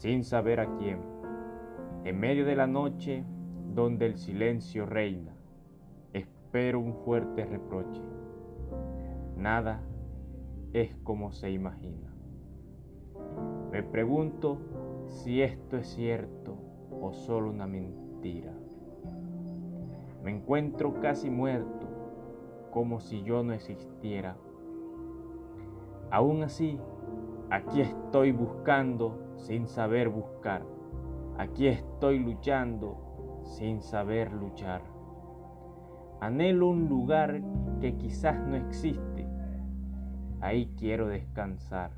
sin saber a quién, en medio de la noche donde el silencio reina, espero un fuerte reproche. Nada es como se imagina. Me pregunto si esto es cierto o solo una mentira. Me encuentro casi muerto, como si yo no existiera. Aún así, aquí estoy buscando sin saber buscar. Aquí estoy luchando sin saber luchar. Anhelo un lugar que quizás no existe. Ahí quiero descansar.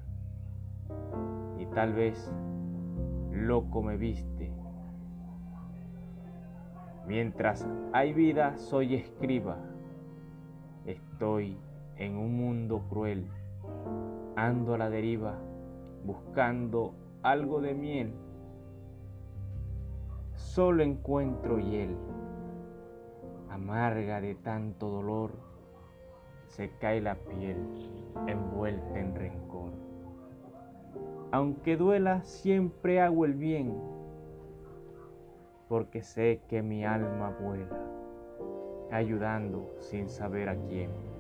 Y tal vez loco me viste. Mientras hay vida, soy escriba. Estoy en un mundo cruel. Ando a la deriva, buscando algo de miel. Solo encuentro hiel. Amarga de tanto dolor, se cae la piel envuelta en rencor. Aunque duela, siempre hago el bien, porque sé que mi alma vuela, ayudando sin saber a quién.